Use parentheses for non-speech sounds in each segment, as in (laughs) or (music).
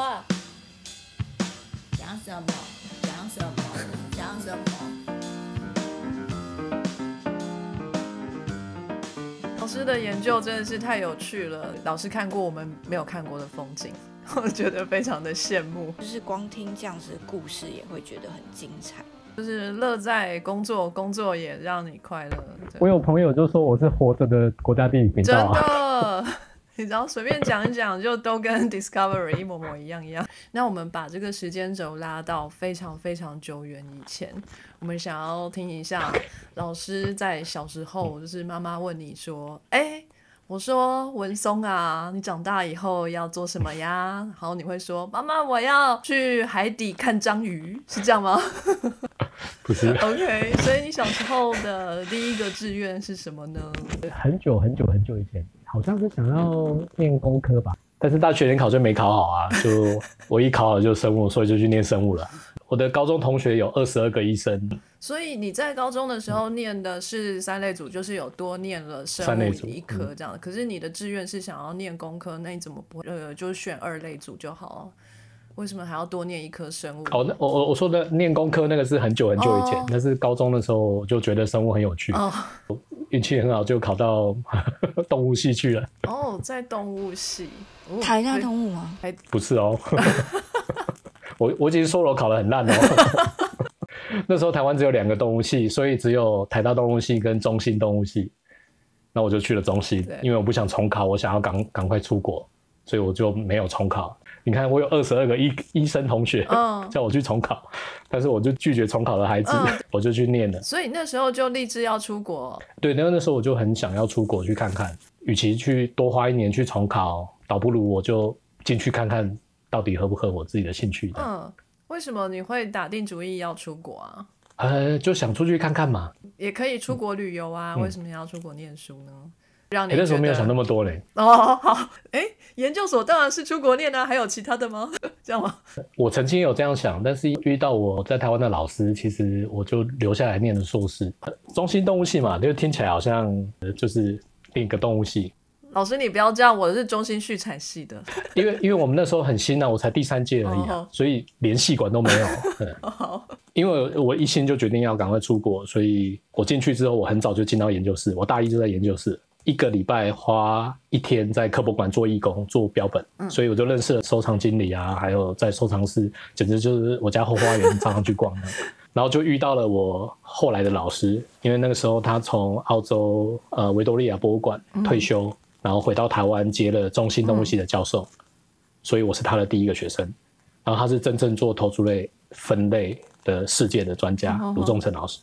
话，讲什么？讲什么？讲什么？老师的研究真的是太有趣了，老师看过我们没有看过的风景，(laughs) 我觉得非常的羡慕。就是光听这样子的故事，也会觉得很精彩。就是乐在工作，工作也让你快乐。我有朋友就说我是活着的国家地理频道啊，的，你只要随便讲一讲，就都跟 (laughs) Discovery 一模模一样一样。那我们把这个时间轴拉到非常非常久远以前，我们想要听一下老师在小时候，就是妈妈问你说：“哎、我说文松啊，你长大以后要做什么呀？”然后你会说：“妈妈，我要去海底看章鱼。”是这样吗 (laughs) 不是？OK，所以你小时候的第一个志愿是什么呢？很久很久很久以前，好像是想要念工科吧，但是大学联考就没考好啊，(laughs) 就我一考好就生物，所以就去念生物了。我的高中同学有二十二个医生，所以你在高中的时候念的是三类组，就是有多念了生物一科这样。可是你的志愿是想要念工科，那你怎么不呃就选二类组就好？为什么还要多念一科生物？哦，那我我我说的念工科那个是很久很久以前，哦那是高中的时候我就觉得生物很有趣，哦 (laughs) 运气很好就考到 (laughs) 动物系去了。哦，在动物系，哦台大对动物吗？不是哦，(laughs) 我我已经说了我考的很烂哦。那时候台湾只有两个动物系，所以只有台大动物系跟中兴动物系。那我就去了中信对，因为我不想重考，我想要赶赶快出国，所以我就没有重考。你看，我有二十二个医医生同学、嗯 (laughs) 叫我去重考，但是我就拒绝重考的孩子，嗯 (laughs) 我就去念了。所以那时候就立志要出国。对，那那时候我就很想要出国去看看，与其去多花一年去重考，倒不如我就进去看看到底合不合我自己的兴趣的。嗯，为什么你会打定主意要出国啊？呃，就想出去看看嘛。也可以出国旅游啊，为什么要出国念书呢？让你那时候没有想那么多嘞。哦，好，哎，研究所当然是出国念啊，还有其他的吗？(laughs) 这样吗？我曾经有这样想，但是遇到我在台湾的老师，其实我就留下来念了硕士。呃中心动物系嘛，就听起来好像呃就是另一个动物系。老师，你不要这样，我是中心畜产系的。因为因为我们那时候很新啊，我才第三届而已所以连系管都没有。(laughs) 嗯好，因为我一心就决定要赶快出国，所以我进去之后，我很早就进到研究室，我大一就在研究室，一个礼拜花一天在科博馆做义工，做标本，所以我就认识了收藏经理啊，还有在收藏室，简直就是我家后花园，常常去逛的。(laughs) 然后就遇到了我后来的老师，因为那个时候他从澳洲呃维多利亚博物馆退休，然后回到台湾接了中心动物系的教授，所以我是他的第一个学生。然后他是真正做头足类分类的世界的专家嗯卢仲成老师，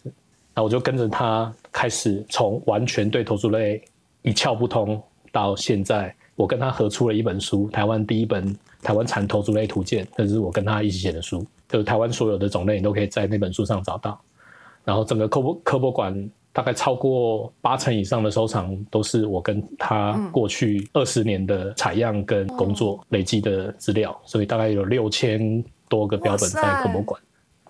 那我就跟着他开始从完全对头足类一窍不通，到现在我跟他合出了一本书，台湾第一本《台湾产头足类图鉴》，这是我跟他一起写的书，就是台湾所有的种类你都可以在那本书上找到。然后整个科博科博馆大概超过八成以上的收藏都是我跟他过去二十年的采样跟工作累积的资料，所以大概有六千多个标本在科博馆，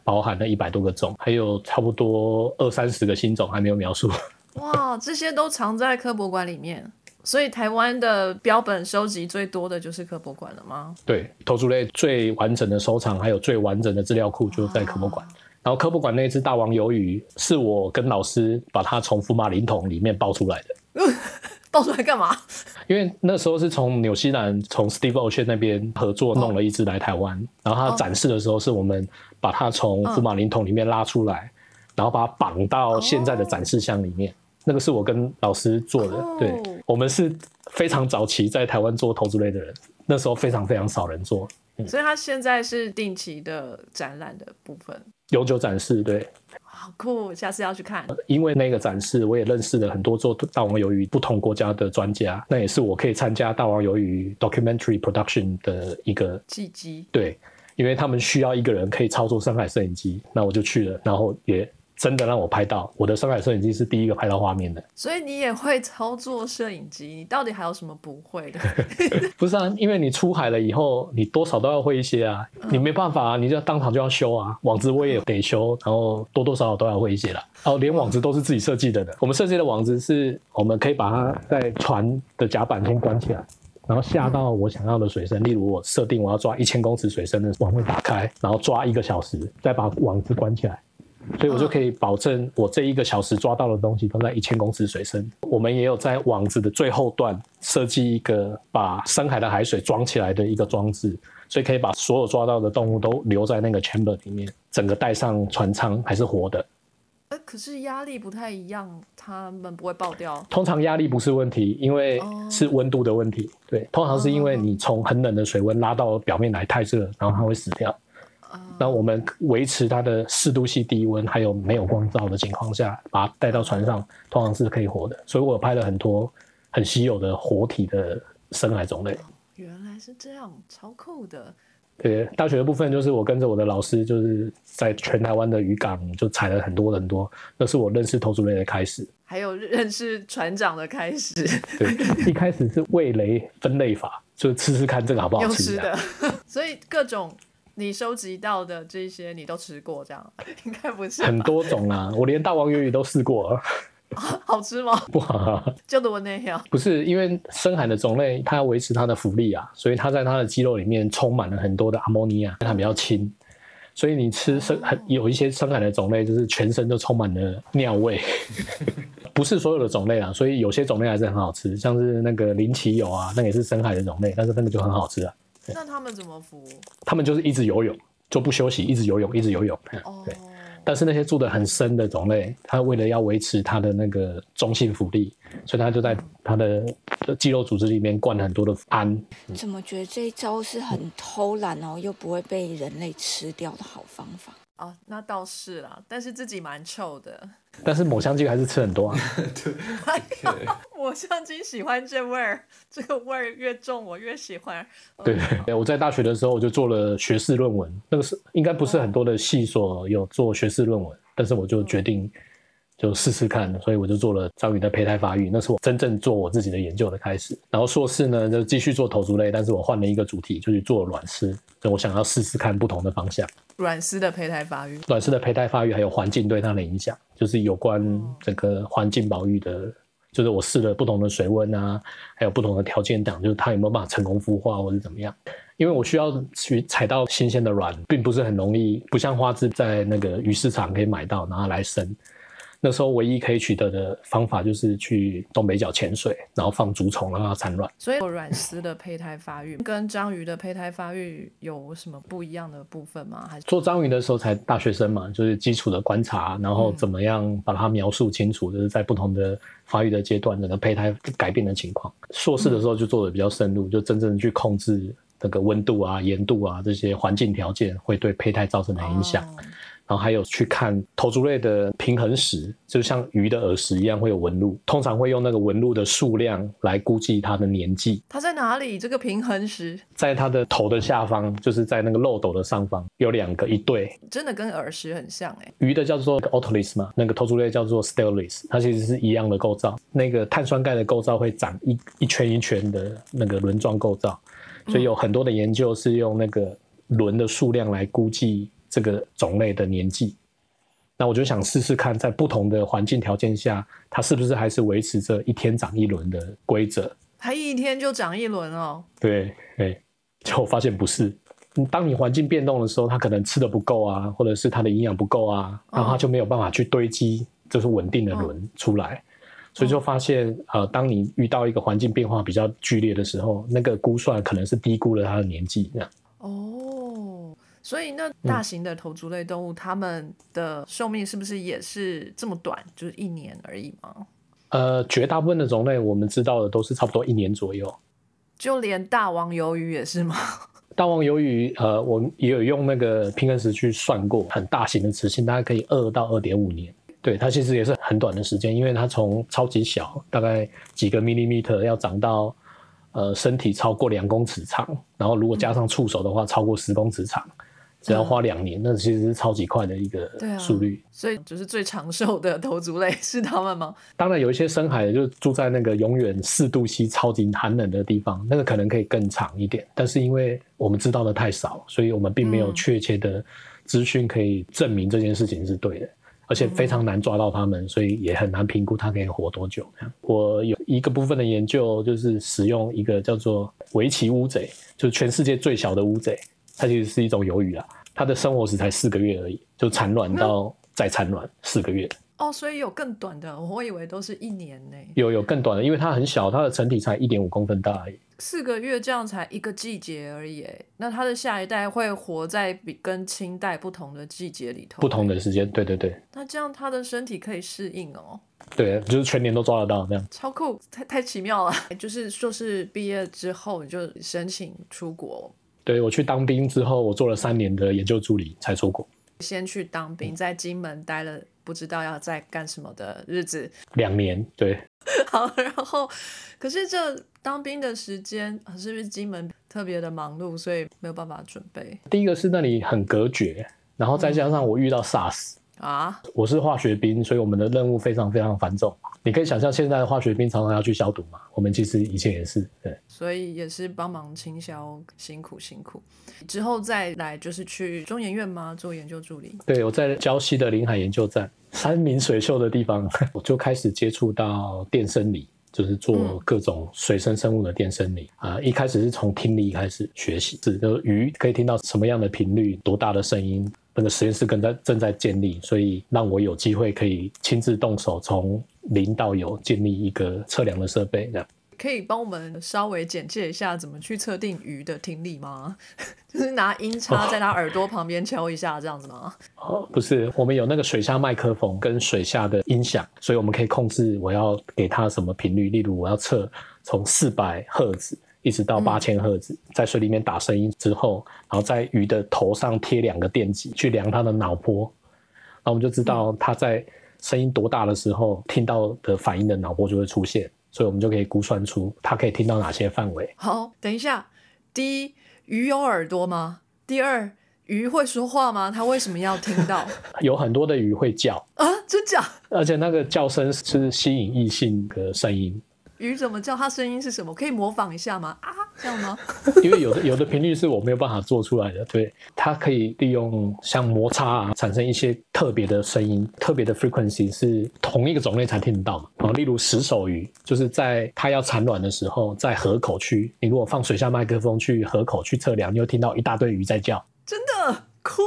包含了一百多个种，还有差不多二三十个新种还没有描述。哇，这些都藏在科博馆里面。所以台湾的标本收集最多的就是科博馆了吗？对，头足类最完整的收藏，还有最完整的资料库就在科博馆。然后科博馆那只大王鱿鱼是我跟老师把它从福马林桶里面抱出来的。(laughs) 抱出来干嘛？因为那时候是从纽西兰从 Steve Ocean 那边合作弄了一只来台湾，然后它展示的时候是我们把它从福马林桶里面拉出来，然后把它绑到现在的展示箱里面。那个是我跟老师做的，哦对我们是非常早期在台湾做投资类的人，那时候非常非常少人做所以它现在是定期的展览的部分，永久展示，对。好酷！下次要去看。因为那个展示，我也认识了很多做大王鱿鱼不同国家的专家，那也是我可以参加大王鱿鱼 documentary production 的一个契机。对，因为他们需要一个人可以操作深海摄影机，那我就去了，然后也真的让我拍到。我的深海摄影机是第一个拍到画面的，所以你也会操作摄影机，你到底还有什么不会的？(laughs) 不是啊？因为你出海了以后，你多少都要会一些啊，你没办法啊，你就当场就要修啊，网子我也得修，然后多多少少都要会一些啦。哦，连网子都是自己设计的呢。我们设计的网子是我们可以把它在船的甲板先关起来，然后下到我想要的水深，例如我设定我要抓一千公尺水深的网会打开，然后抓一个小时，再把网子关起来，所以我就可以保证我这一个小时抓到的东西都在一千公尺水深。我们也有在网子的最后段设计一个把深海的海水装起来的一个装置，所以可以把所有抓到的动物都留在那个 chamber 里面，整个带上船舱还是活的。呃，可是压力不太一样，它们不会爆掉。通常压力不是问题，因为是温度的问题。对，通常是因为你从很冷的水温拉到表面来太热，然后它会死掉。那我们维持它的四度性低温，还有没有光照的情况下，把它带到船上，通常是可以活的。所以我拍了很多很稀有的活体的深海种类。原来是这样，超酷的。对，大学的部分就是我跟着我的老师，就是在全台湾的渔港就采了很多很多，那是我认识头足类的开始，还有认识船长的开始。对，一开始是味蕾分类法，就吃吃看这个好不好吃的。(laughs) 所以各种你收集到的这些你都吃过，这样应该不是很多种啊，我连大王鱿鱼都试过。好吃吗？不好，就多那样。不是因为深海的种类，它要维持它的浮力啊，所以它在它的肌肉里面充满了很多的阿莫尼亚，它比较轻。所以你吃深很有一些深海的种类，就是全身都充满了尿味。(laughs) 不是所有的种类啊，所以有些种类还是很好吃，像是那个林奇有啊，那也是深海的种类，但是那个就很好吃啊。那他们怎么浮？他们就是一直游泳，就不休息，一直游泳，一直游泳。哦。对。但是那些住的很深的种类，它为了要维持它的那个中性浮力，所以它就在它的肌肉组织里面灌很多的氨。怎么觉得这一招是很偷懒哦，又不会被人类吃掉的好方法？哦，那倒是啦，但是自己蛮臭的。(laughs) 但是抹香鲸还是吃很多啊。(laughs) (laughs) 对，抹香鲸喜欢这味儿，这个味儿越重我越喜欢。对对，我在大学的时候我就做了学士论文，那个是应该不是很多的系所有做学士论文，但是我就决定。就试试看，所以我就做了章鱼的胚胎发育，那是我真正做我自己的研究的开始。然后硕士呢，就继续做头足类，但是我换了一个主题，就去做卵丝。就我想要试试看不同的方向。卵丝的胚胎发育，卵丝的胚胎发育还有环境对它的影响，就是有关整个环境保育的。就是我试了不同的水温啊，还有不同的条件等，就是它有没有办法成功孵化或者怎么样？因为我需要去采到新鲜的卵，并不是很容易，不像花枝在那个鱼市场可以买到，然后来生。那时候唯一可以取得的方法就是去东北角潜水，然后放竹虫让它产卵。所以卵丝的胚胎发育跟章鱼的胚胎发育有什么不一样的部分吗？还是做章鱼的时候才大学生嘛，就是基础的观察，然后怎么样把它描述清楚，就是在不同的发育的阶段，整个胚胎改变的情况。硕士的时候就做的比较深入，就真正去控制那个温度啊、盐度啊这些环境条件会对胚胎造成的影响。然后还有去看头足类的平衡石，就像鱼的耳石一样会有纹路，通常会用那个纹路的数量来估计它的年纪。它在哪里？这个平衡石在它的头的下方，就是在那个漏斗的上方有两个一对，真的跟耳石很像哎。鱼的叫做 otoliths 嘛，那个头足类叫做 stelis，它其实是一样的构造。那个碳酸钙的构造会长一一圈一圈的那个轮状构造，所以有很多的研究是用那个轮的数量来估计。这个种类的年纪，那我就想试试看，在不同的环境条件下，它是不是还是维持着一天长一轮的规则？它一天就长一轮哦？对，哎，就发现不是。当你环境变动的时候，它可能吃的不够啊，或者是它的营养不够啊，然后它就没有办法去堆积，就是稳定的轮出来。所以就发现，呃，当你遇到一个环境变化比较剧烈的时候，那个估算可能是低估了它的年纪，这样。哦。所以，那大型的头足类动物，它们的寿命是不是也是这么短，就是一年而已吗？呃，绝大部分的种类，我们知道的都是差不多一年左右。就连大王鱿鱼也是吗？(laughs) 大王鱿鱼，呃，我也有用那个平衡石去算过，很大型的雌性大概可以二到二点五年。对，它其实也是很短的时间，因为它从超级小，大概几个 millimeter，要长到呃身体超过两公尺长，然后如果加上触手的话，超过十公尺长。只要花两年，那其实是超级快的一个速率。所以，就是最长寿的头足类是他们吗？当然，有一些深海的就住在那个永远四度 C 超级寒冷的地方，那个可能可以更长一点。但是，因为我们知道的太少，所以我们并没有确切的资讯可以证明这件事情是对的。而且非常难抓到他们，所以也很难评估它可以活多久。我有一个部分的研究，就是使用一个叫做围棋乌贼，就是全世界最小的乌贼，它其实是一种鱿鱼啦，它的生活时才四个月而已，就产卵到再产卵四个月。哦，所以有更短的，我以为都是一年呢。有有更短的，因为它很小，它的成体才一点五公分大而已。四个月这样才一个季节而已，那它的下一代会活在比跟清代不同的季节里头，不同的时间，对对对。那这样它的身体可以适应哦。对，就是全年都抓得到这样。超酷，太太奇妙了。(laughs) 就是硕士毕业之后你就申请出国。对我去当兵之后，我做了三年的研究助理才出国。先去当兵，在金门待了不知道要在干什么的日子，两年，对。(laughs) 好，然后可是这当兵的时间是不是金门特别的忙碌，所以没有办法准备？第一个是那里很隔绝，然后再加上我遇到 SARS 啊，我是化学兵，所以我们的任务非常非常繁重。你可以想象现在的化学兵常常要去消毒嘛，我们其实以前也是，对。所以也是帮忙清消，辛苦辛苦。之后再来就是去中研院吗？做研究助理？对，我在礁溪的临海研究站，山明水秀的地方，我就开始接触到电生理，就是做各种水生生物的电生理啊。一开始是从听力开始学习，是就鱼可以听到什么样的频率，多大的声音。那个实验室正在正在建立，所以让我有机会可以亲自动手，从零到有建立一个测量的设备，这样。可以帮我们稍微简介一下怎么去测定鱼的听力吗？(laughs) 就是拿音叉在它耳朵旁边敲一下这样子吗？哦，不是，我们有那个水下麦克风跟水下的音响，所以我们可以控制我要给它什么频率。例如，我要测从四百赫兹一直到八千赫兹，在水里面打声音之后，然后在鱼的头上贴两个电极去量它的脑波，那我们就知道它在声音多大的时候听到的反应的脑波就会出现。所以我们就可以估算出它可以听到哪些范围。好，等一下，第一，鱼有耳朵吗？第二，鱼会说话吗？它为什么要听到？(laughs) 有很多的鱼会叫啊，真假？而且那个叫声是吸引异性的声音。鱼怎么叫？它声音是什么？可以模仿一下吗？啊，这样吗？(laughs) 因为有的有的频率是我没有办法做出来的。对，它可以利用像摩擦啊，产生一些特别的声音，特别的 frequency 是同一个种类才听得到嘛。啊，例如石手鱼，就是在它要产卵的时候，在河口区，你如果放水下麦克风去河口去测量，你会听到一大堆鱼在叫。真的酷。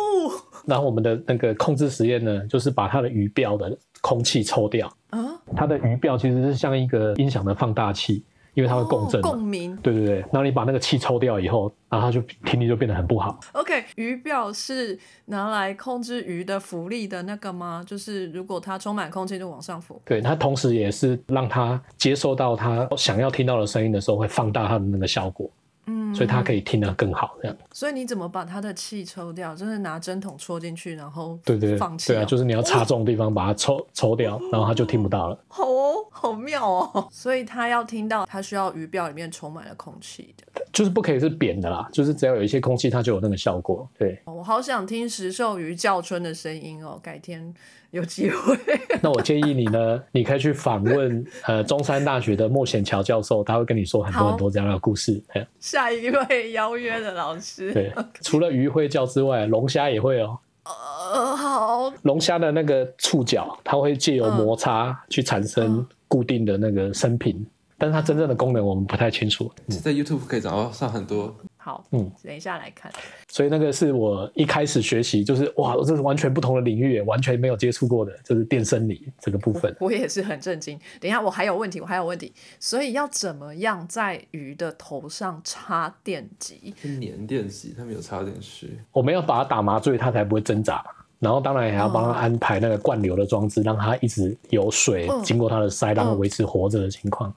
然后我们的那个控制实验呢，就是把它的鱼鳔的空气抽掉。啊，它的鱼鳔其实是像一个音响的放大器，因为它会共振，共鸣。对对对，然后你把那个气抽掉以后，然后它就听力就变得很不好。OK，鱼鳔是拿来控制鱼的浮力的那个吗？就是如果它充满空气就往上浮。对，它同时也是让它接收到它想要听到的声音的时候，会放大它的那个效果。嗯，所以他可以听得更好，这样。所以你怎么把他的气抽掉？就是拿针筒戳进去，然后对对放气。对啊，就是你要插中的地方把它抽抽掉，然后他就听不到了。(laughs) 好哦，好妙哦。所以他要听到，他需要鱼鳔里面充满了空气的。就是不可以是扁的啦，就是只要有一些空气，它就有那个效果。对，我好想听石兽鱼叫春的声音哦，改天。有机会，(laughs) 那我建议你呢，你可以去访问呃中山大学的莫显桥教授，他会跟你说很多很多这样的故事。下一位邀约的老师，对，除了鱼会叫之外，龙虾也会哦。呃，好。龙虾的那个触角，它会借由摩擦去产生固定的那个声频，但是它真正的功能我们不太清楚。在 YouTube 可以找到上很多。好，嗯，等一下来看。所以那个是我一开始学习，就是哇，这是完全不同的领域，完全没有接触过的，就是电生理这个部分。我也是很震惊。等一下，我还有问题，我还有问题。所以要怎么样在鱼的头上插电极？粘电极，它没有插电器。我们要把它打麻醉，它才不会挣扎。然后当然也要帮他安排那个灌流的装置，让它一直有水经过它的鳃，让它维持活着的情况。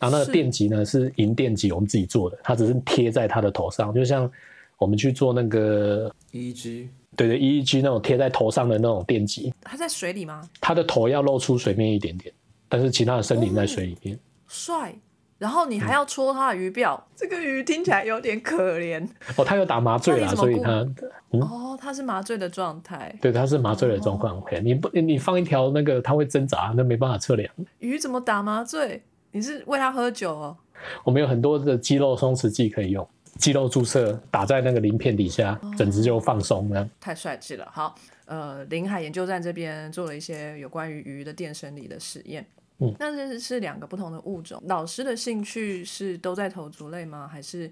然后那个电极呢是银电极，我们自己做的，它只是贴在它的头上，就像我们去做那个 EEG，对对，EEG 那种贴在头上的那种电极。它在水里吗？它的头要露出水面一点点，但是其他的身体在水里面。帅。然后你还要戳它的鱼鳔，这个鱼听起来有点可怜。哦，它有打麻醉啦，所以它哦，它是麻醉的状态。对，它是麻醉的状况。OK，你不你放一条那个，它会挣扎，那没办法测量。鱼怎么打麻醉？你是喂它喝酒哦？我们有很多的肌肉松弛剂可以用。肌肉注射打在那个鳞片底下，整只就放松这样。太帅气了。好，呃，临海研究站这边做了一些有关于鱼的电生理的实验。嗯，那这是两个不同的物种。老师的兴趣是都在头足类吗？还是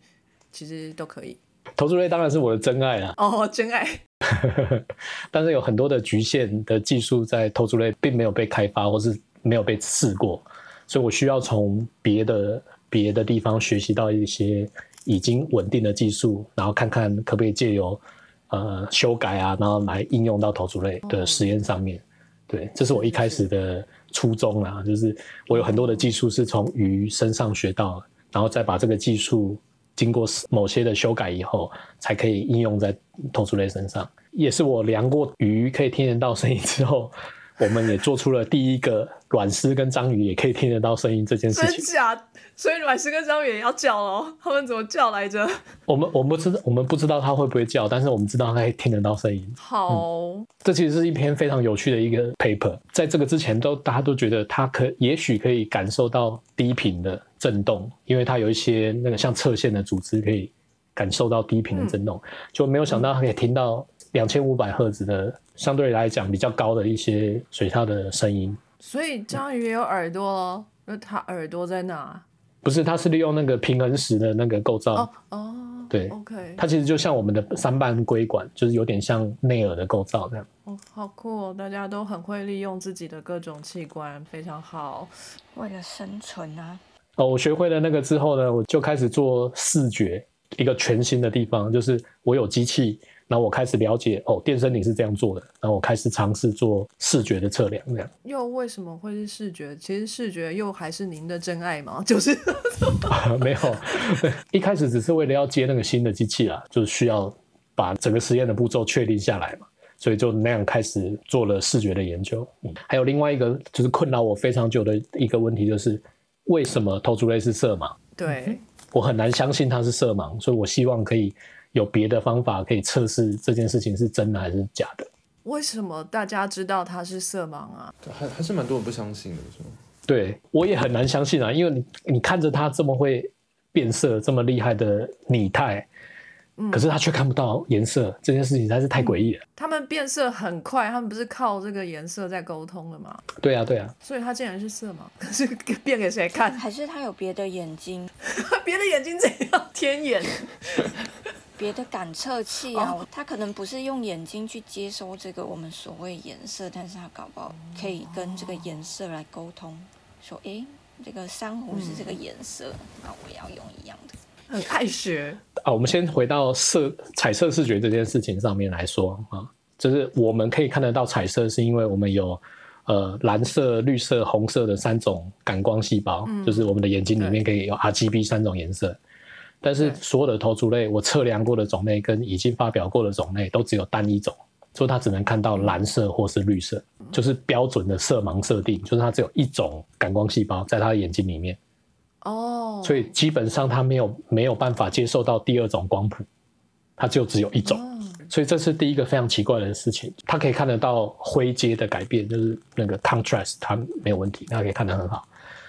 其实都可以？头足类当然是我的真爱啊，哦，真爱。(laughs) 但是有很多的局限的技术在头足类并没有被开发，或是没有被试过，所以我需要从别的别的地方学习到一些已经稳定的技术，然后看看可不可以借由呃修改啊，然后来应用到头足类的实验上面。对，这是我一开始的初衷啦，就是我有很多的技术是从鱼身上学到，然后再把这个技术经过某些的修改以后，才可以应用在头足类身上。也是我量过鱼可以听得到声音之后，我们也做出了第一个卵丝跟章鱼也可以听得到声音这件事情真情。假？所以卵丝跟章鱼也要叫哦，他们怎么叫来着？我们我们不知道我们不知道它会不会叫，但是我们知道它可以听得到声音。好，这其实是一篇非常有趣的一个 paper，在这个之前都大家都觉得它可也许可以感受到低频的震动，因为它有一些那个像侧线的组织可以感受到低频的震动，就没有想到它可以听到两千五百赫兹的相对来讲比较高的一些水下的声音。所以章鱼也有耳朵咯，那它耳朵在哪？不是，它是利用那个平衡石的那个构造，哦哦，对，，OK，它其实就像我们的三瓣龟管，就是有点像内耳的构造这样。哦，好酷哦！大家都很会利用自己的各种器官，非常好。为了生存啊，哦，我学会了那个之后呢，我就开始做视觉，一个全新的地方，就是我有机器，然后我开始了解哦，电生理是这样做的，然后我开始尝试做视觉的测量，这样又为什么会是视觉？其实视觉又还是您的真爱吗？(laughs) 就是 (laughs) 没有，(laughs) 一开始只是为了要接那个新的机器啦，就是需要把整个实验的步骤确定下来嘛，所以就那样开始做了视觉的研究。嗯，还有另外一个就是困扰我非常久的一个问题，就是为什么头足类是色盲？对，我很难相信它是色盲，所以我希望可以有别的方法可以测试这件事情是真的还是假的。为什么大家知道他是色盲啊？还还是蛮多人不相信的，是吗？对我也很难相信啊，因为你你看着他这么会变色、这么厉害的拟态，可是他却看不到颜色，这件事情实在是太诡异了。他们变色很快，他们不是靠这个颜色在沟通的吗？对啊，对啊，所以他竟然是色盲，(laughs) 可是变给谁看？还是他有别的眼睛、(laughs) 别的眼睛怎样？天眼？(laughs) 别的感测器哦啊？他可能不是用眼睛去接收这个我们所谓颜色，但是他搞不好可以跟这个颜色来沟通，说，诶，这个珊瑚是这个颜色，那我也要用一样的。很爱学。啊，我们先回到色彩色视觉这件事情上面来说啊，就是我们可以看得到彩色，是因为我们有呃蓝色、绿色、红色的三种感光细胞，就是我们的眼睛里面可以有 RGB 三种颜色。但是所有的头足类，我测量过的种类跟已经发表过的种类都只有单一种，所以它只能看到蓝色或是绿色，就是标准的色盲设定，就是它只有一种感光细胞在它的眼睛里面。哦，所以基本上他没有没有办法接受到第二种光谱，他就只有一种，哦。所以这是第一个非常奇怪的事情。他可以看得到灰阶的改变，就是那个 contrast，它没有问题，它可以看得很好，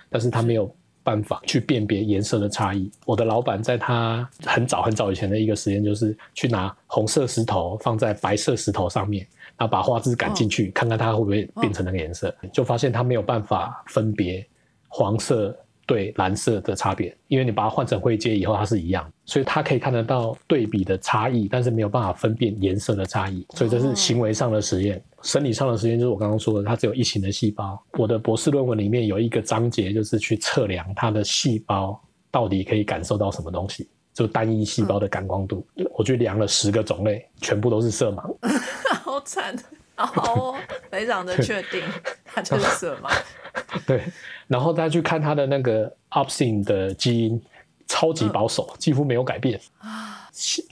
但是他没有办法去辨别颜色的差异。我的老板在他很早很早以前的一个实验，就是去拿红色石头放在白色石头上面，然后把画质赶进去，看看它会不会变成那个颜色，就发现它没有办法分别黄色对蓝色的差别，因为你把它换成灰阶以后，它是一样，所以它可以看得到对比的差异，但是没有办法分辨颜色的差异，所以这是行为上的实验。生理上的实验就是我刚刚说的，它只有一型的细胞。我的博士论文里面有一个章节，就是去测量它的细胞到底可以感受到什么东西，就单一细胞的感光度。我去量了十个种类，全部都是色盲。(laughs) 好惨，好哦，非常的确定，它就是色盲。(laughs) (laughs) 对，然后再去看它的那个 opsin 的基因，超级保守，几乎没有改变。啊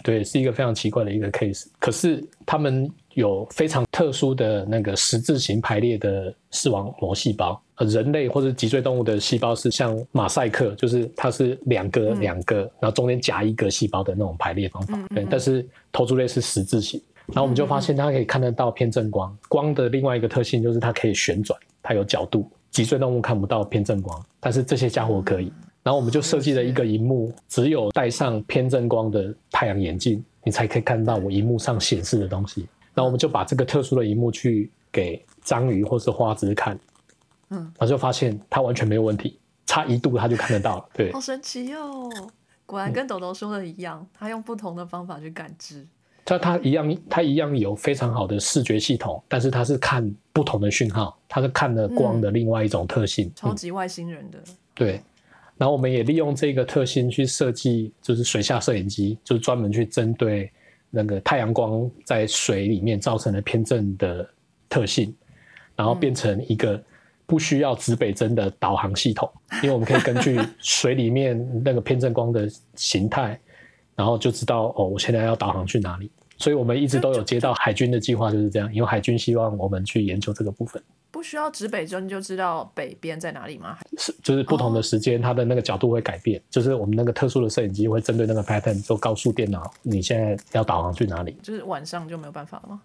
对，是一个非常奇怪的一个 case。可是他们有非常特殊的那个十字形排列的视网膜细胞。呃，人类或者脊椎动物的细胞是像马赛克，就是它是两个两个，然后中间夹一个细胞的那种排列方法。对，但是头足类是十字形。然后我们就发现它可以看得到偏振光，光的另外一个特性就是它可以旋转，它有角度。脊椎动物看不到偏振光，但是这些家伙可以。然然后我们就设计了一个荧幕，只有戴上偏振光的太阳眼镜，你才可以看到我荧幕上显示的东西。然后我们就把这个特殊的荧幕去给章鱼或是花枝看，嗯，然后就发现它完全没有问题，差一度它就看得到了。对好神奇哦！果然跟豆豆说的一样，他用不同的方法去感知。它它一样，它一样有非常好的视觉系统，但是它是看不同的讯号，它是看了光的另外一种特性。嗯超级外星人的，对，然后我们也利用这个特性去设计，就是水下摄影机，就是专门去针对那个太阳光在水里面造成的偏振的特性，然后变成一个不需要指北针的导航系统，(laughs) 因为我们可以根据水里面那个偏振光的形态，然后就知道哦，我现在要导航去哪里。所以我们一直都有接到海军的计划，就是这样，因为海军希望我们去研究这个部分。不需要指北针就知道北边在哪里吗？是，就是不同的时间，它的那个角度会改变。就是我们那个特殊的摄影机会针对那个 pattern，就告诉电脑你现在要导航去哪里。就是晚上就没有办法了吗？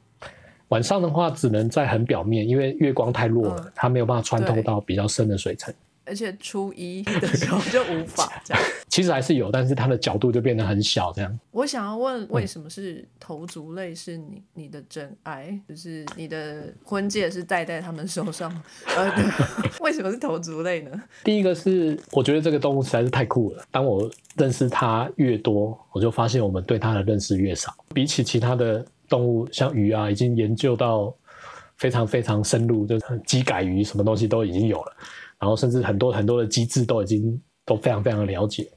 晚上的话，只能在很表面，因为月光太弱了，嗯它没有办法穿透到比较深的水层。而且初一的时候就无法 (laughs) 这样。其实还是有，但是它的角度就变得很小，这样。我想要问，为什么是头足类是你你的真爱？就是你的婚戒是戴在他们手上，(laughs) 呃，对为什么是头足类呢？第一个是我觉得这个动物实在是太酷了。当我认识它越多，我就发现我们对它的认识越少。比起其他的动物，像鱼啊，已经研究到非常非常深入，就是机改鱼什么东西都已经有了，然后甚至很多很多的机制都已经都非常非常的了解。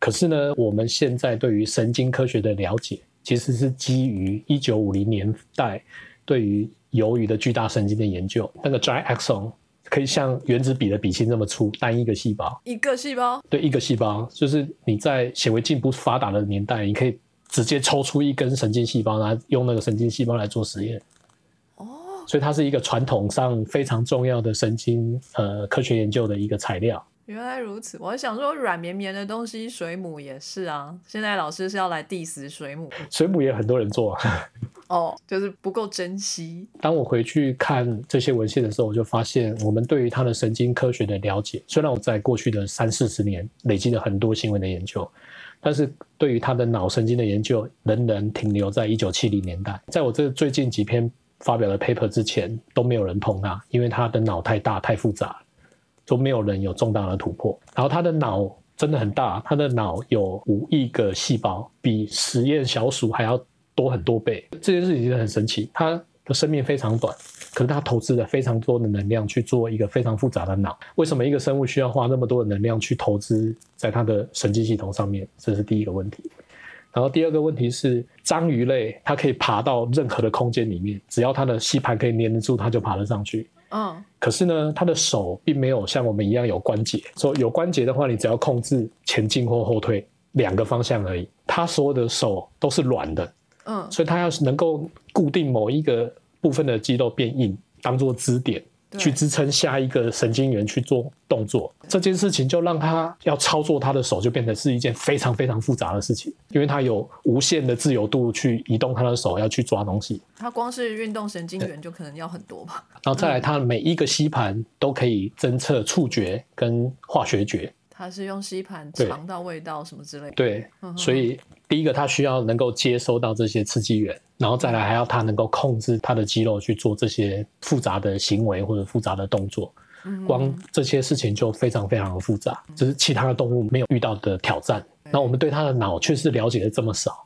可是呢，我们现在对于神经科学的了解，其实是基于一九五零年代对于鱿鱼的巨大神经的研究。那个 dry axon 可以像原子笔的笔芯那么粗，单一个细胞，一个细胞对一个细胞，就是你在显微镜不发达的年代，你可以直接抽出一根神经细胞，然后用那个神经细胞来做实验。哦，所以它是一个传统上非常重要的神经呃科学研究的一个材料。原来如此。我还想说软绵绵的东西，水母也是啊。现在老师是要来 diss 水母水母也很多人做。哦，就是不够珍惜。当我回去看这些文献的时候，我就发现我们对于它的神经科学的了解，虽然我在过去的三四十年累积了很多新闻的研究，但是对于它的脑神经的研究仍然停留在一九七零年代。在我这最近几篇发表的 paper 之前，都没有人碰它，因为它的脑太大太复杂，都没有人有重大的突破。然后它的脑真的很大，它的脑有五亿个细胞，比实验小鼠还要多很多倍。这件事情真的很神奇，它的生命非常短，可是它投资了非常多的能量去做一个非常复杂的脑。为什么一个生物需要花那么多的能量去投资在它的神经系统上面？这是第一个问题。然后第二个问题是，章鱼类它可以爬到任何的空间里面，只要它的吸盘可以粘得住，它就爬得上去。嗯，可是呢，它的手并没有像我们一样有关节。说有关节的话，你只要控制前进或后退两个方向而已。它所有的手都是软的，嗯，所以它要是能够固定某一个部分的肌肉变硬，当做支点，对去支撑下一个神经元去做动作。这件事情就让他要操作他的手，就变成是一件非常非常复杂的事情，因为他有无限的自由度去移动他的手，要去抓东西。他光是运动神经元就可能要很多吧。然后再来，他每一个吸盘都可以侦测触觉跟化学觉。他是用吸盘对尝到味道什么之类的。对嗯，所以第一个，他需要能够接收到这些刺激源，然后再来还要它能够控制它的肌肉去做这些复杂的行为或者复杂的动作。嗯光这些事情就非常非常的复杂，这是其他的动物没有遇到的挑战。那我们对它的脑却是了解的这么少。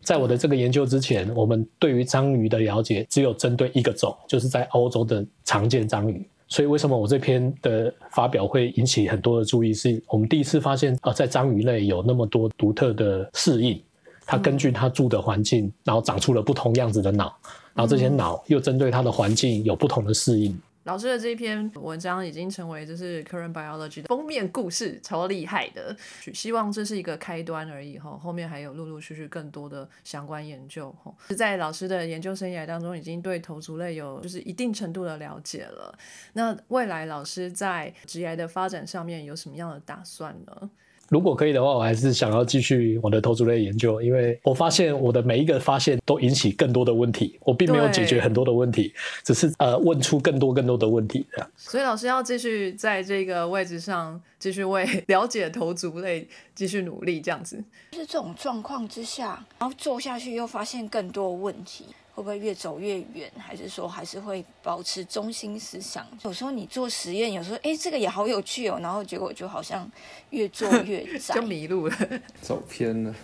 在我的这个研究之前，我们对于章鱼的了解只有针对一个种，就是在欧洲的常见章鱼。所以为什么我这篇的发表会引起很多的注意？是我们第一次发现，啊，在章鱼类有那么多独特的适应，它根据它住的环境，然后长出了不同样子的脑，然后这些脑又针对它的环境有不同的适应。老师的这一篇文章已经成为就是 Current Biology 的封面故事，超厉害的。希望这是一个开端而已哈，后面还有陆陆续续更多的相关研究哈。在老师的研究生涯当中，已经对头足类有就是一定程度的了解了。那未来老师在职业的发展上面有什么样的打算呢？如果可以的话，我还是想要继续我的投资类研究，因为我发现我的每一个发现都引起更多的问题，我并没有解决很多的问题，只是呃问出更多更多的问题这样。所以老师要继续在这个位置上继续为了解投足类继续努力，这样子。就是这种状况之下，然后做下去又发现更多问题。会不会越走越远，还是说还是会保持中心思想？有时候你做实验，有时候哎，这个也好有趣哦，然后结果就好像越做越窄，(laughs) 就迷路了，走偏了。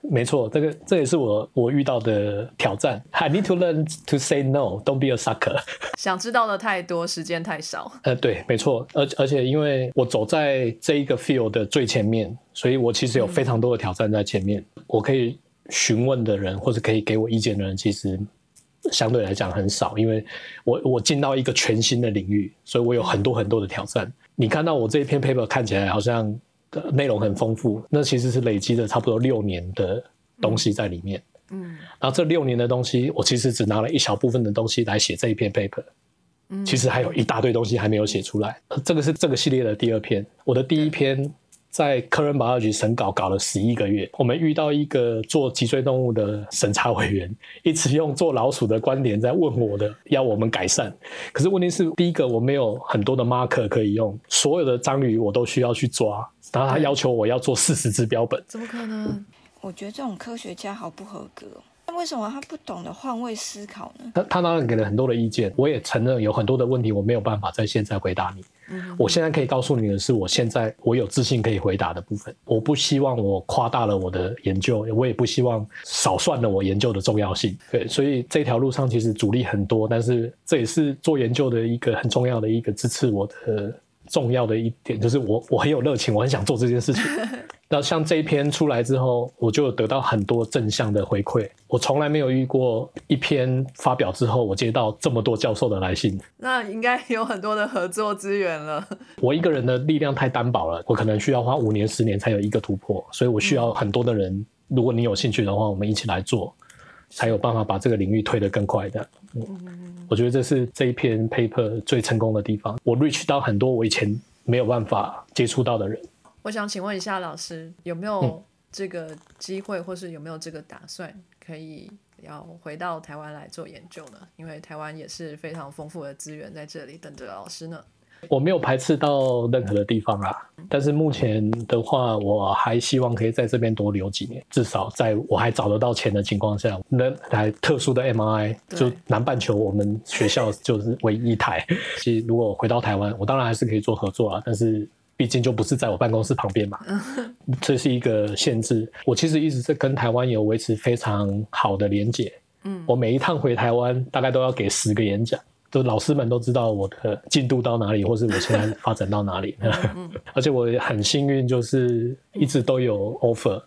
没错，这个这也是我我遇到的挑战。I need to learn to say no, don't be a sucker。(laughs) 想知道的太多，时间太少。呃，对，没错，而而且因为我走在这一个 field 的最前面，所以我其实有非常多的挑战在前面，我可以。询问的人或者可以给我意见的人，其实相对来讲很少，因为我我进到一个全新的领域，所以我有很多很多的挑战。你看到我这一篇 paper 看起来好像内容很丰富，那其实是累积了差不多六年的东西在里面。嗯，然后这六年的东西，我其实只拿了一小部分的东西来写这一篇 paper。嗯，其实还有一大堆东西还没有写出来。这个是这个系列的第二篇，我的第一篇。在科伦保二局审稿搞了十一个月，我们遇到一个做脊椎动物的审查委员，一直用做老鼠的观点在问我的，要我们改善。可是问题是，第一个我没有很多的 marker 可以用，所有的章鱼我都需要去抓，然后他要求我要做四十只标本，怎么可能？我觉得这种科学家好不合格。为什么他不懂得换位思考呢？他他当然给了很多的意见，我也承认有很多的问题我没有办法在现在回答你。嗯，我现在可以告诉你的是，我现在我有自信可以回答的部分。我不希望我夸大了我的研究，我也不希望少算了我研究的重要性。对，所以这条路上其实阻力很多，但是这也是做研究的一个很重要的一个支持我的重要的一点，就是我我很有热情，我很想做这件事情。(laughs) 那像这一篇出来之后，我就得到很多正向的回馈。我从来没有遇过一篇发表之后，我接到这么多教授的来信。那应该有很多的合作资源了。(laughs) 我一个人的力量太单薄了，我可能需要花五年、十年才有一个突破，所以我需要很多的人。如果你有兴趣的话，我们一起来做，才有办法把这个领域推得更快的。嗯，我觉得这是这一篇 paper 最成功的地方。我 reach 到很多我以前没有办法接触到的人。我想请问一下老师，有没有这个机会，或是有没有这个打算，可以要回到台湾来做研究呢？因为台湾也是非常丰富的资源在这里等着老师呢。我没有排斥到任何的地方啦，但是目前的话，我还希望可以在这边多留几年，至少在我还找得到钱的情况下，那台特殊的 MRI 就南半球我们学校就是唯一一台。(laughs) 其实如果回到台湾，我当然还是可以做合作啊，但是。毕竟就不是在我办公室旁边嘛，(laughs) 这是一个限制。我其实一直在跟台湾有维持非常好的连结。嗯，我每一趟回台湾，大概都要给十个演讲，就老师们都知道我的进度到哪里，或是我现在 (laughs) 发展到哪里。(laughs) 而且我很幸运，就是一直都有 offer，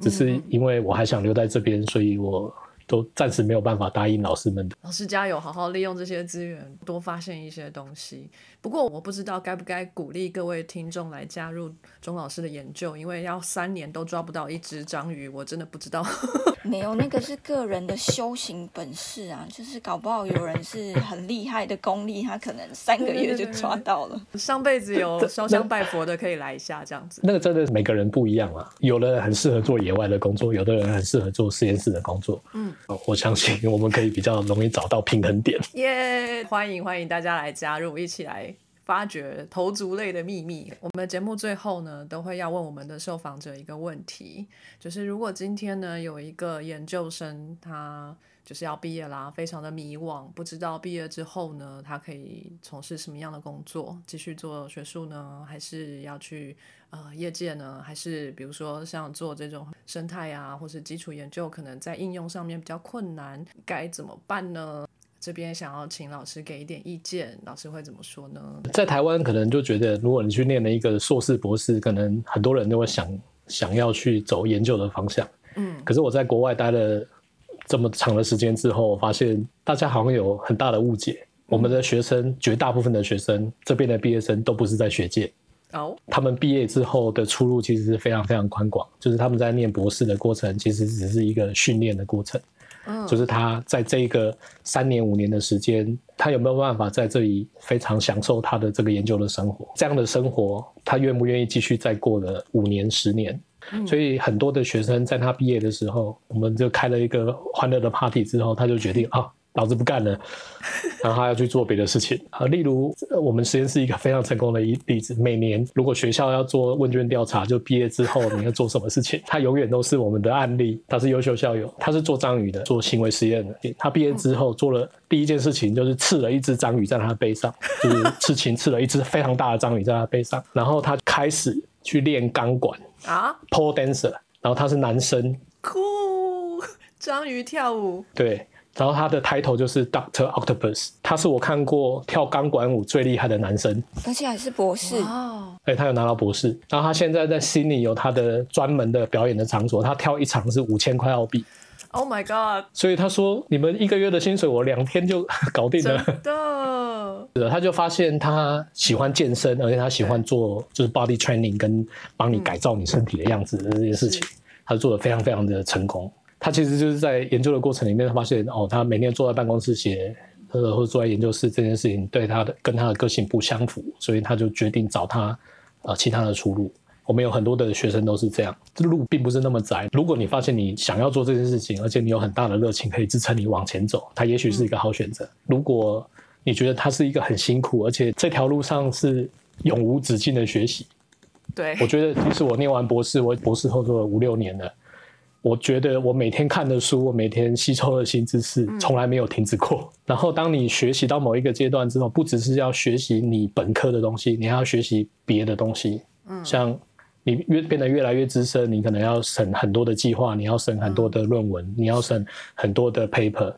只是因为我还想留在这边，所以我。都暂时没有办法答应老师们的。老师加油，好好利用这些资源，多发现一些东西。不过我不知道该不该鼓励各位听众来加入钟老师的研究，因为要三年都抓不到一只章鱼，我真的不知道。(laughs) 没有，那个是个人的修行本事啊，就是搞不好有人是很厉害的功力，他可能三个月就抓到了。上辈子有烧香拜佛的，可以来一下这样子。那个真的每个人不一样啊，有的人很适合做野外的工作，有的人很适合做实验室的工作。嗯。我相信我们可以比较容易找到平衡点。耶！欢迎欢迎大家来加入，一起来发掘头足类的秘密。我们的节目最后呢，都会要问我们的受访者一个问题，就是如果今天呢有一个研究生，他就是要毕业啦，非常的迷惘，不知道毕业之后呢，他可以从事什么样的工作，继续做学术呢，还是要去？呃，业界呢，还是比如说像做这种生态啊，或是基础研究，可能在应用上面比较困难，该怎么办呢？这边想要请老师给一点意见，老师会怎么说呢？在台湾可能就觉得，如果你去念了一个硕士、博士，可能很多人都会想想要去走研究的方向。嗯，可是我在国外待了这么长的时间之后，我发现大家好像有很大的误解。我们的学生，绝大部分的学生，这边的毕业生都不是在学界。哦他们毕业之后的出路其实是非常非常宽广，就是他们在念博士的过程，其实只是一个训练的过程。嗯就是他在这一个三年五年的时间，他有没有办法在这里非常享受他的这个研究的生活？这样的生活，他愿不愿意继续再过了五年十年？所以很多的学生在他毕业的时候，我们就开了一个欢乐的 party 之后，他就决定啊，老子不干了，然后他要去做别的事情啊。例如，呃我们实验室一个非常成功的一例子，每年如果学校要做问卷调查，就毕业之后你要做什么事情，他永远都是我们的案例。他是优秀校友，他是做章鱼的，做行为实验的。他毕业之后做了第一件事情就是刺了一只章鱼在他背上，就是刺青刺了一只非常大的章鱼在他背上，然后他开始去练钢管。啊，pole dancer，然后他是男生，酷！章鱼跳舞，对，然后他的 title 就是 Doctor Octopus，他是我看过跳钢管舞最厉害的男生，而且还是博士，哦，哎，他有拿到博士，然后他现在在悉尼有他的专门的表演的场所，他跳一场是五千块澳币，Oh my god！所以他说你们一个月的薪水我两天就搞定了。真的，是的，他就发现他喜欢健身，而且他喜欢做就是 body training 跟帮你改造你身体的样子的这些事情，他做的非常非常的成功。他其实就是在研究的过程里面，他发现哦，他每天坐在办公室写，呃，或者坐在研究室这件事情对他的跟他的个性不相符，所以他就决定找他呃其他的出路。我们有很多的学生都是这样，这路并不是那么窄。如果你发现你想要做这件事情，而且你有很大的热情可以支撑你往前走，它也许是一个好选择。如果你觉得它是一个很辛苦，而且这条路上是永无止境的学习，对我，觉得即使我念完博士，我博士后做了五六年了，我觉得我每天看的书，我每天吸收的新知识，从来没有停止过。然后，当你学习到某一个阶段之后，不只是要学习你本科的东西，你还要学习别的东西。嗯，像你越变得越来越资深，你可能要审很多的计划，你要审很多的论文，你要审很多的 paper。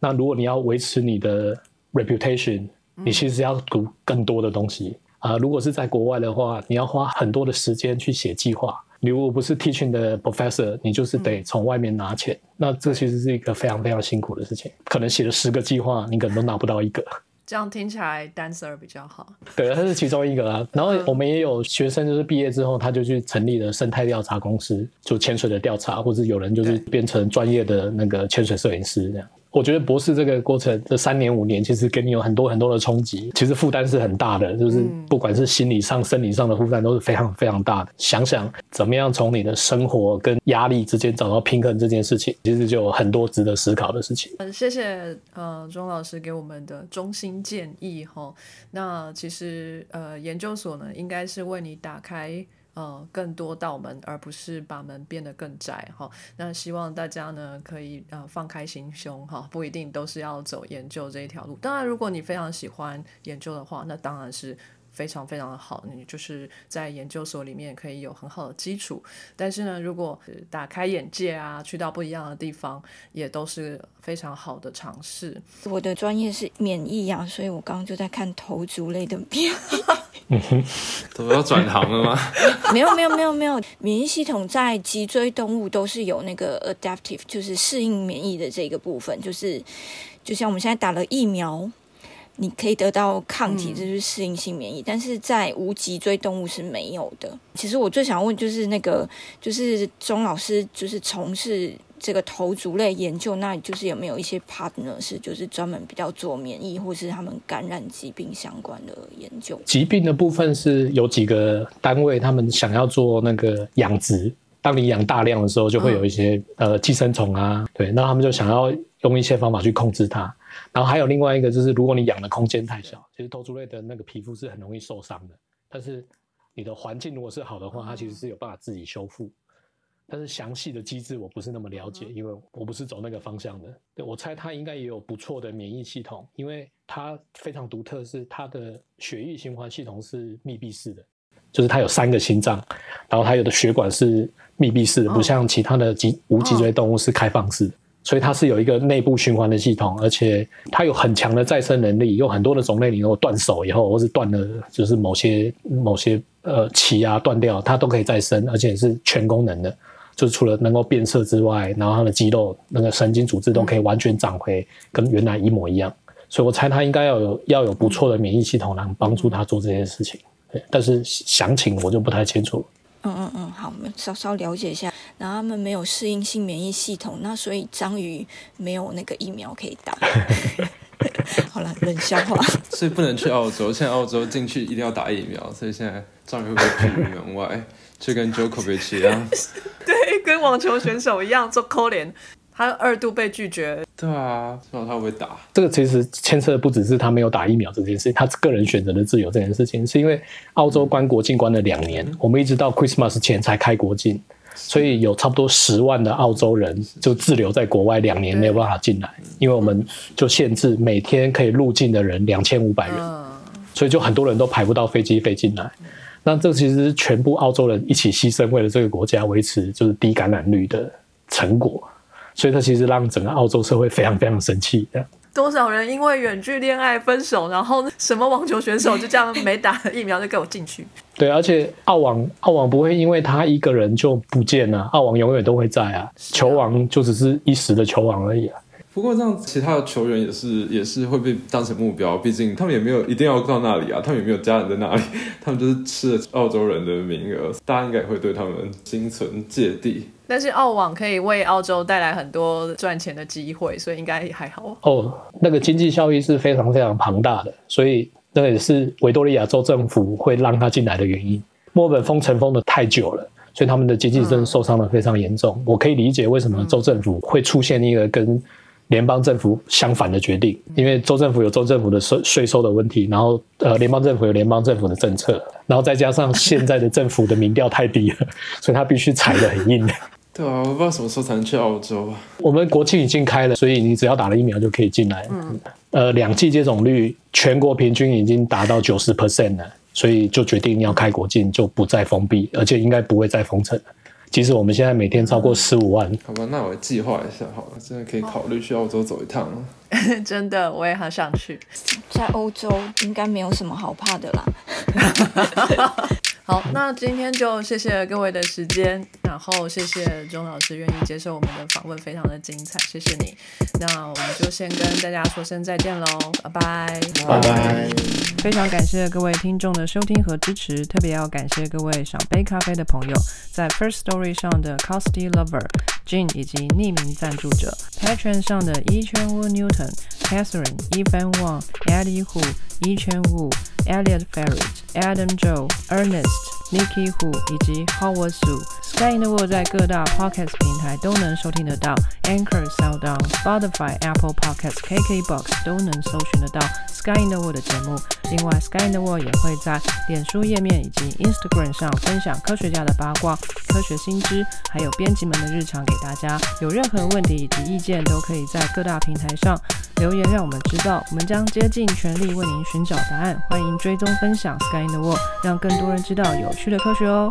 那如果你要维持你的 reputation，你其实要读更多的东西啊、如果是在国外的话，你要花很多的时间去写计划。你如果不是 teaching 的 professor，你就是得从外面拿钱。那这其实是一个非常非常辛苦的事情。可能写了十个计划，你可能都拿不到一个。这样听起来 dancer 比较好。对，他是其中一个啊。然后我们也有学生，就是毕业之后，他就去成立了生态调查公司，就潜水的调查，或者有人就是变成专业的那个潜水摄影师这样。我觉得博士这个过程，这三年五年，其实给你有很多很多的冲击，其实负担是很大的，就是不管是心理上、生理上的负担都是非常非常大的。想想怎么样从你的生活跟压力之间找到平衡，这件事情其实就有很多值得思考的事情。嗯，谢谢呃钟老师给我们的衷心建议哈。那其实呃研究所呢，应该是为你打开呃更多道门，而不是把门变得更窄哈。那希望大家呢可以呃放开心胸哈，不一定都是要走研究这一条路。当然，如果你非常喜欢研究的话，那当然是。非常非常的好，你就是在研究所里面可以有很好的基础。但是呢，如果呃打开眼界啊，去到不一样的地方，也都是非常好的尝试。我的专业是免疫啊，所以我刚刚就在看头足类的病。怎么要转行了吗？(laughs) 没有没有没有没有，免疫系统在脊椎动物都是有那个 adaptive，就是适应免疫的这个部分，就是就像我们现在打了疫苗，你可以得到抗体，这就是适应性免疫，但是在无脊椎动物是没有的。其实我最想问就是那个，就是钟老师就是从事。这个头足类研究，那就是有没有一些 partner 是就是专门比较做免疫或是他们感染疾病相关的研究？疾病的部分是有几个单位，他们想要做那个养殖。当你养大量的时候，就会有一些、呃寄生虫啊，对，那他们就想要用一些方法去控制它。然后还有另外一个就是，如果你养的空间太小，其实头足类的那个皮肤是很容易受伤的。但是你的环境如果是好的话，它其实是有办法自己修复。但是详细的机制我不是那么了解，因为我不是走那个方向的。对我猜它应该也有不错的免疫系统，因为它非常独特，是它的血液循环系统是密闭式的，就是它有三个心脏，然后它有的血管是密闭式的，不像其他的脊无脊椎动物是开放式的。所以它是有一个内部循环的系统，而且它有很强的再生能力。有很多的种类，你如果断手以后，或是断了就是某些某些呃鳍啊断掉，它都可以再生，而且是全功能的。就是除了能够变色之外，然后它的肌肉、那个神经组织都可以完全长回跟原来一模一样。所以我猜它应该要有要有不错的免疫系统来帮助它做这些事情。但是详情我就不太清楚。嗯嗯嗯，好，我们稍稍了解一下。然后他们没有适应性免疫系统，那所以章鱼没有那个疫苗可以打。(laughs) 好了，冷笑话。所以不能去澳洲，现在澳洲进去一定要打疫苗，所以现在章鱼会被拒于门外，就跟 Djokovic 一样。(laughs) 对，跟网球选手一样做扣脸，他二度被拒绝。对啊，不知道他会不会打。这个其实牵涉的不只是他没有打疫苗这件事情，他个人选择的自由这件事情，是因为澳洲关国境关了两年，我们一直到 Christmas 前才开国境，所以有差不多十万的澳洲人就滞留在国外两年没有办法进来，因为我们就限制每天可以入境的人两千五百人，所以就很多人都排不到飞机飞进来。那这其实是全部澳洲人一起牺牲，为了这个国家维持就是低感染率的成果。所以，他其实让整个澳洲社会非常非常生气。多少人因为远距恋爱分手，然后什么网球选手就这样没打疫苗就给我进去？对，而且澳网澳网不会因为他一个人就不见了，澳网永远都会在啊。球王就只是一时的球王而已啊。不过这样，其他的球员也是也是会被当成目标，毕竟他们也没有一定要到那里啊，他们也没有家人在那里，(laughs) 他们就是吃了澳洲人的名额，大家应该也会对他们心存芥蒂。但是澳网可以为澳洲带来很多赚钱的机会，所以应该还好。哦，那个经济效益是非常非常庞大的，所以那也是维多利亚州政府会让他进来的原因。墨尔本封城封的太久了，所以他们的经济真的受伤的非常严重。我可以理解为什么州政府会出现一个跟联邦政府相反的决定，因为州政府有州政府的税税收的问题，然后呃联邦政府有联邦政府的政策，然后再加上现在的政府的民调太低了，(laughs) 所以他必须踩得很硬。(laughs) 对啊，我不知道什么时候才能去澳洲啊。我们国庆已经开了，所以你只要打了疫苗就可以进来。嗯，呃，两剂接种率全国平均已经达到九十 percent 了，所以就决定要开国境，就不再封闭，而且应该不会再封城了。其实我们现在每天超过十五万，好吧，那我计划一下好了，真的可以考虑去澳洲走一趟了。(laughs) 真的，我也很想去。在欧洲应该没有什么好怕的啦。(laughs) (laughs) 好，那今天就谢谢各位的时间，然后谢谢钟老师愿意接受我们的访问，非常的精彩，谢谢你。那我们就先跟大家说声再见喽，拜拜，拜拜。非常感谢各位听众的收听和支持，特别要感谢各位赏杯咖啡的朋友，在 First Story 上的 Costy Lover、Jean 以及匿名赞助者，Patron 上的一圈 Wu Newton、Catherine、Evan Wang、Eddie Hu、一圈 Wu、Elliot Ferret、Adam Joe、Ernest。Nikki Hu 以及 Howard Su，Sky in the World 在各大 Podcast 平台都能收听得到 Anchor、SoundOn、Spotify、Apple Podcast、KKbox 都能搜寻得到 Sky in the World 的节目。另外，Sky in the World 也会在脸书页面以及 Instagram 上分享科学家的八卦、科学新知，还有编辑们的日常给大家。有任何问题以及意见，都可以在各大平台上留言，让我们知道，我们将竭尽全力为您寻找答案。欢迎追踪分享 Sky in the World，让更多人知道有趣的科学哦。